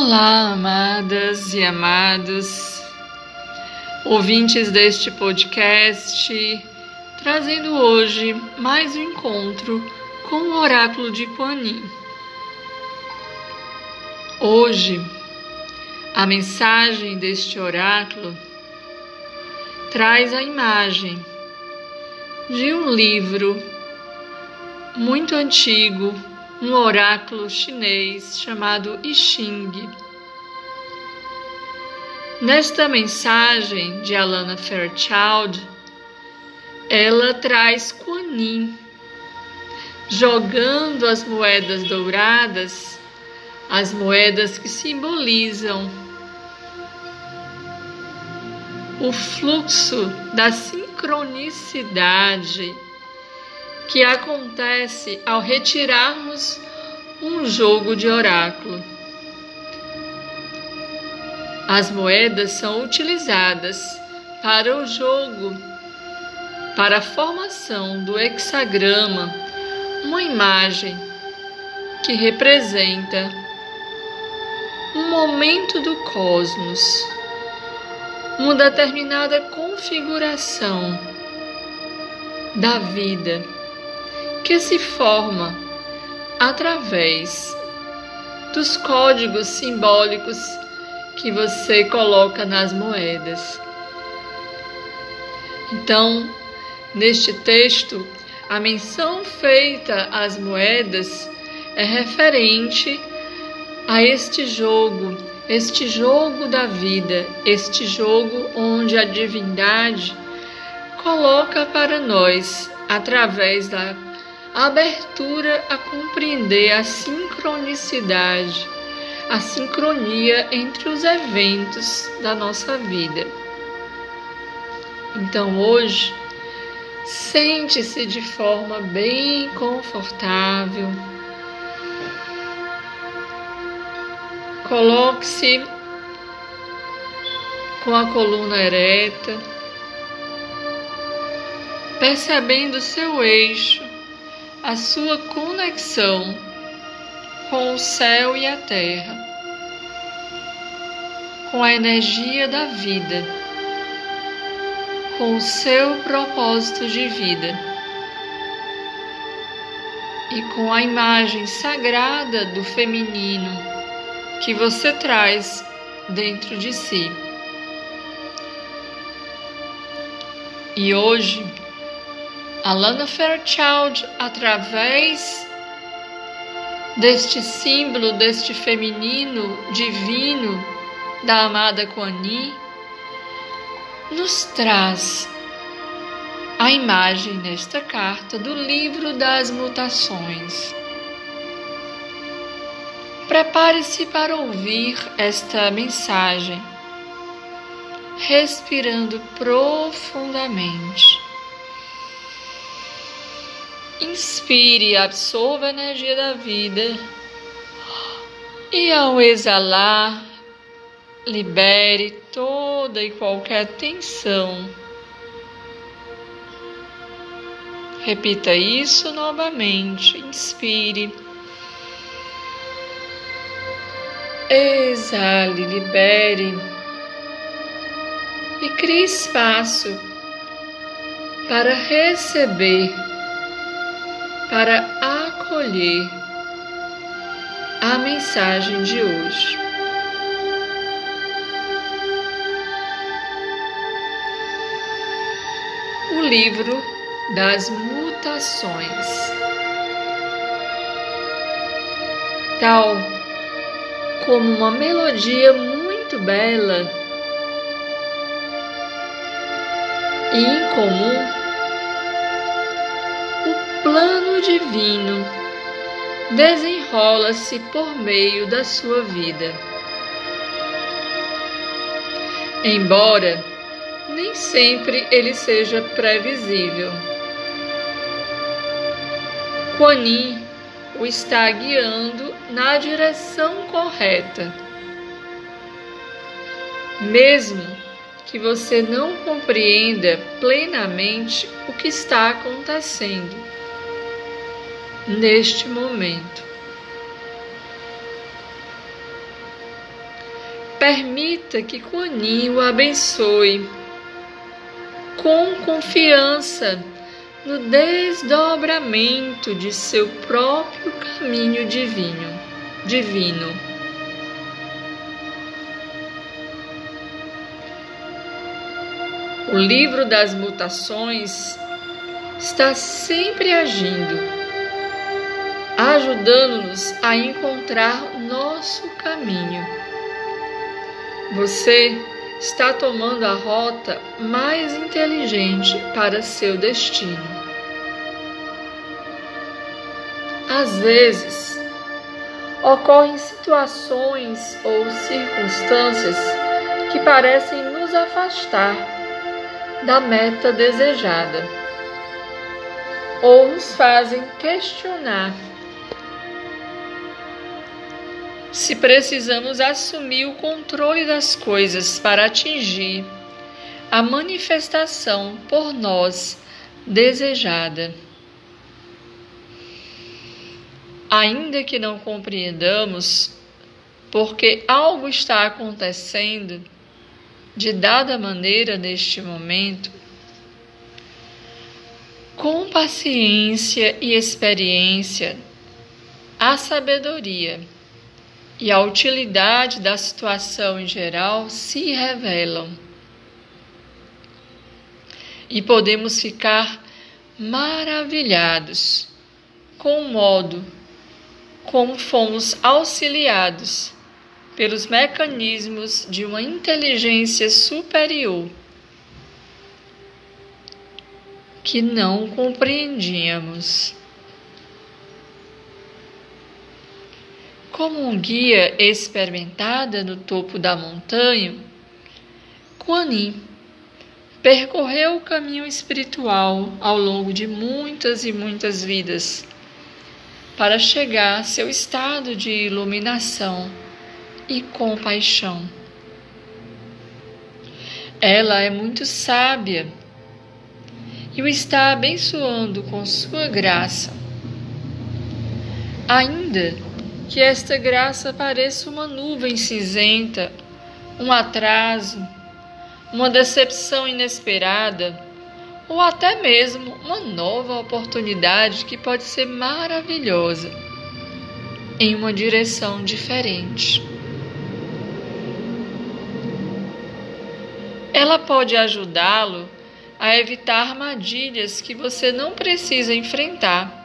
Olá, amadas e amados, ouvintes deste podcast, trazendo hoje mais um encontro com o oráculo de Kuan Yin. Hoje, a mensagem deste oráculo traz a imagem de um livro muito antigo um oráculo chinês chamado I Ching. Nesta mensagem de Alana Fairchild, ela traz Kuan Yin, jogando as moedas douradas, as moedas que simbolizam o fluxo da sincronicidade que acontece ao retirarmos um jogo de oráculo. As moedas são utilizadas para o jogo, para a formação do hexagrama, uma imagem que representa um momento do cosmos, uma determinada configuração da vida que se forma através dos códigos simbólicos que você coloca nas moedas. Então, neste texto, a menção feita às moedas é referente a este jogo, este jogo da vida, este jogo onde a divindade coloca para nós, através da abertura a compreender a sincronicidade, a sincronia entre os eventos da nossa vida. Então hoje, sente-se de forma bem confortável. Coloque-se com a coluna ereta, percebendo seu eixo a sua conexão com o céu e a terra, com a energia da vida, com o seu propósito de vida e com a imagem sagrada do feminino que você traz dentro de si. E hoje, Alana Fairchild, através deste símbolo, deste feminino divino da amada Kuan nos traz a imagem nesta carta do livro das mutações. Prepare-se para ouvir esta mensagem, respirando profundamente. Inspire, absorva a energia da vida. E ao exalar, libere toda e qualquer tensão. Repita isso novamente. Inspire. Exale, libere. E crie espaço para receber para acolher a mensagem de hoje. O livro das mutações. Tal como uma melodia muito bela e incomum plano divino desenrola-se por meio da sua vida. Embora nem sempre ele seja previsível. Kuan Yin o está guiando na direção correta. Mesmo que você não compreenda plenamente o que está acontecendo neste momento. permita que Kuan o abençoe com confiança no desdobramento de seu próprio caminho divino. divino. O livro das mutações está sempre agindo, ajudando-nos a encontrar nosso caminho. Você está tomando a rota mais inteligente para seu destino. Às vezes, ocorrem situações ou circunstâncias que parecem nos afastar da meta desejada ou nos fazem questionar se precisamos assumir o controle das coisas para atingir a manifestação por nós desejada. Ainda que não compreendamos porque algo está acontecendo de dada maneira neste momento, com paciência e experiência, a sabedoria e a utilidade da situação em geral se revelam. E podemos ficar maravilhados com o modo como fomos auxiliados pelos mecanismos de uma inteligência superior que não compreendíamos. Como um guia experimentada no topo da montanha, Kuan Yin percorreu o caminho espiritual ao longo de muitas e muitas vidas para chegar a seu estado de iluminação e compaixão. Ela é muito sábia e o está abençoando com sua graça. Ainda que esta graça pareça uma nuvem cinzenta, um atraso, uma decepção inesperada, ou até mesmo uma nova oportunidade que pode ser maravilhosa em uma direção diferente. Ela pode ajudá-lo a evitar armadilhas que você não precisa enfrentar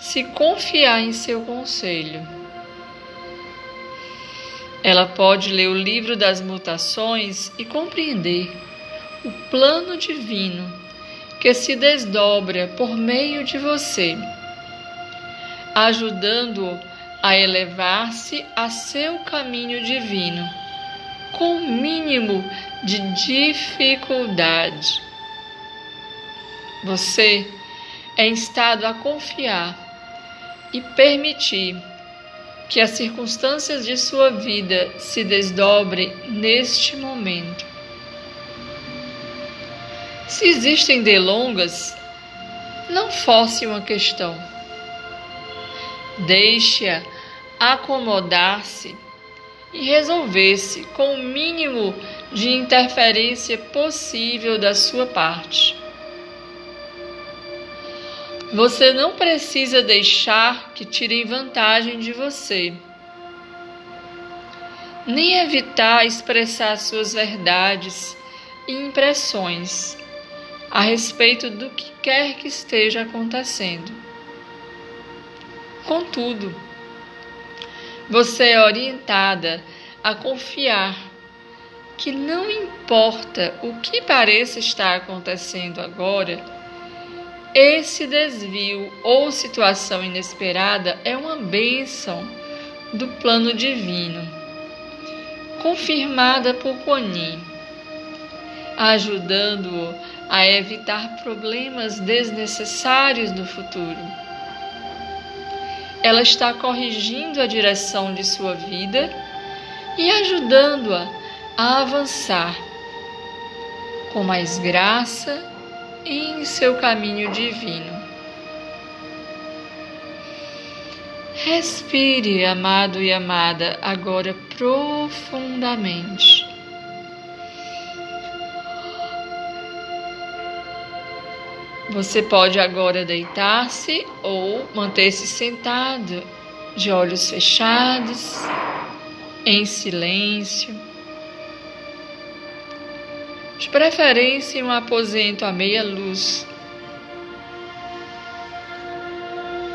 se confiar em seu conselho. Ela pode ler o livro das mutações e compreender o plano divino que se desdobra por meio de você, ajudando-o a elevar-se a seu caminho divino com o mínimo de dificuldade. Você é instado a confiar e permitir que as circunstâncias de sua vida se desdobrem neste momento. Se existem delongas, não force uma questão. Deixe-a acomodar-se e resolver-se com o mínimo de interferência possível da sua parte. Você não precisa deixar que tirem vantagem de você, nem evitar expressar suas verdades e impressões a respeito do que quer que esteja acontecendo. Contudo, você é orientada a confiar que não importa o que pareça estar acontecendo agora, esse desvio ou situação inesperada é uma bênção do plano divino, confirmada por Kuan ajudando-o a evitar problemas desnecessários no futuro. Ela está corrigindo a direção de sua vida e ajudando-a a avançar com mais graça em seu caminho divino. Respire, amado e amada, agora profundamente. Você pode agora deitar-se ou manter-se sentado, de olhos fechados, em silêncio. De preferência em um aposento à meia luz.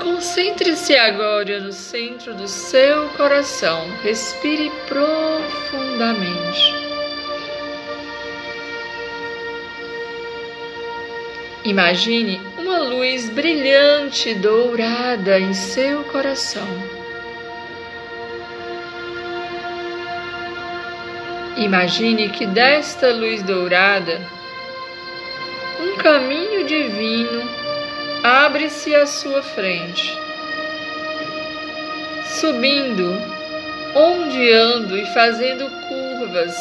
Concentre-se agora no centro do seu coração. Respire profundamente. Imagine uma luz brilhante dourada em seu coração. Imagine que desta luz dourada um caminho divino abre-se à sua frente, subindo, ondeando e fazendo curvas,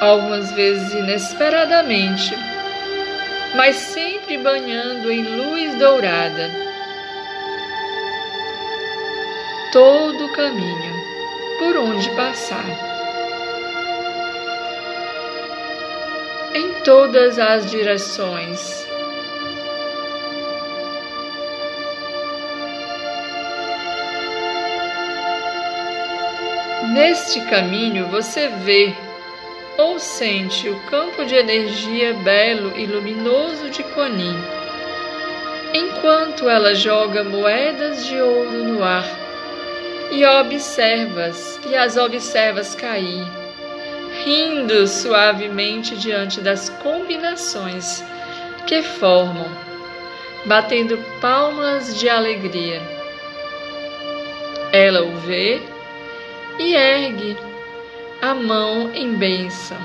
algumas vezes inesperadamente mas sempre banhando em luz dourada. Todo o caminho por onde passar. Em todas as direções. Neste caminho você vê ou sente o campo de energia belo e luminoso de Quanin, enquanto ela joga moedas de ouro no ar e observas e as observas cair, rindo suavemente diante das combinações que formam, batendo palmas de alegria. Ela o vê e ergue a mão em bênção.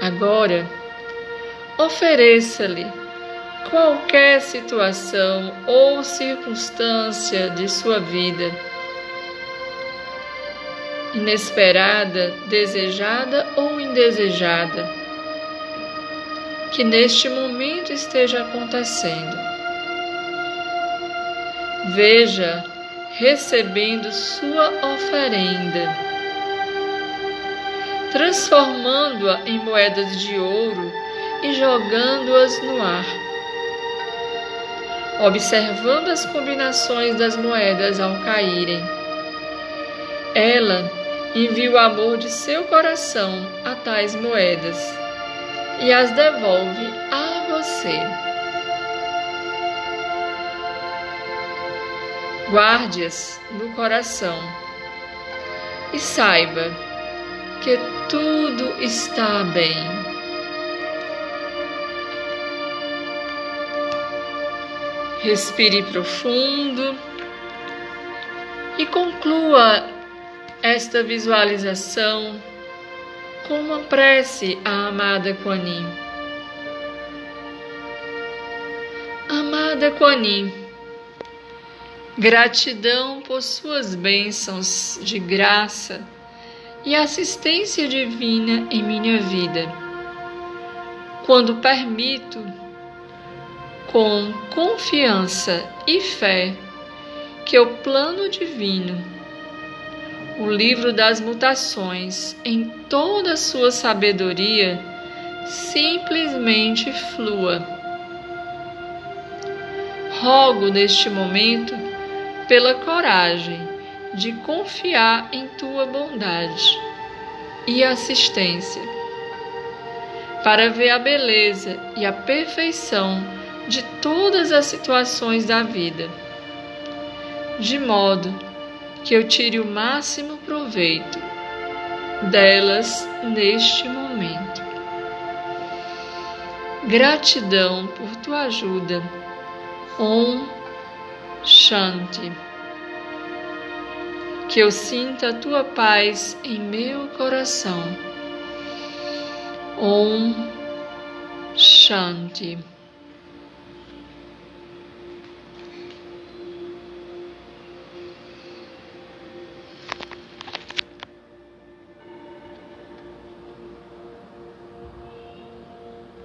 Agora, ofereça-lhe qualquer situação ou circunstância de sua vida, inesperada, desejada ou indesejada, que neste momento esteja acontecendo. Veja recebendo sua oferenda, transformando-a em moedas de ouro e jogando-as no ar, observando as combinações das moedas ao caírem. Ela envia o amor de seu coração a tais moedas e as devolve a você. guarde-as no coração e saiba que tudo está bem. Respire profundo e conclua esta visualização com uma prece à amada Kuan Amada Kuan Gratidão por suas bênçãos de graça e assistência divina em minha vida. Quando permito, com confiança e fé, que o plano divino, o livro das mutações, em toda a sua sabedoria, simplesmente flua. Rogo neste momento pela coragem de confiar em tua bondade e assistência, para ver a beleza e a perfeição de todas as situações da vida, de modo que eu tire o máximo proveito delas neste momento. Gratidão por tua ajuda. Om Shanti. Que eu sinta a tua paz em meu coração. Om Shanti.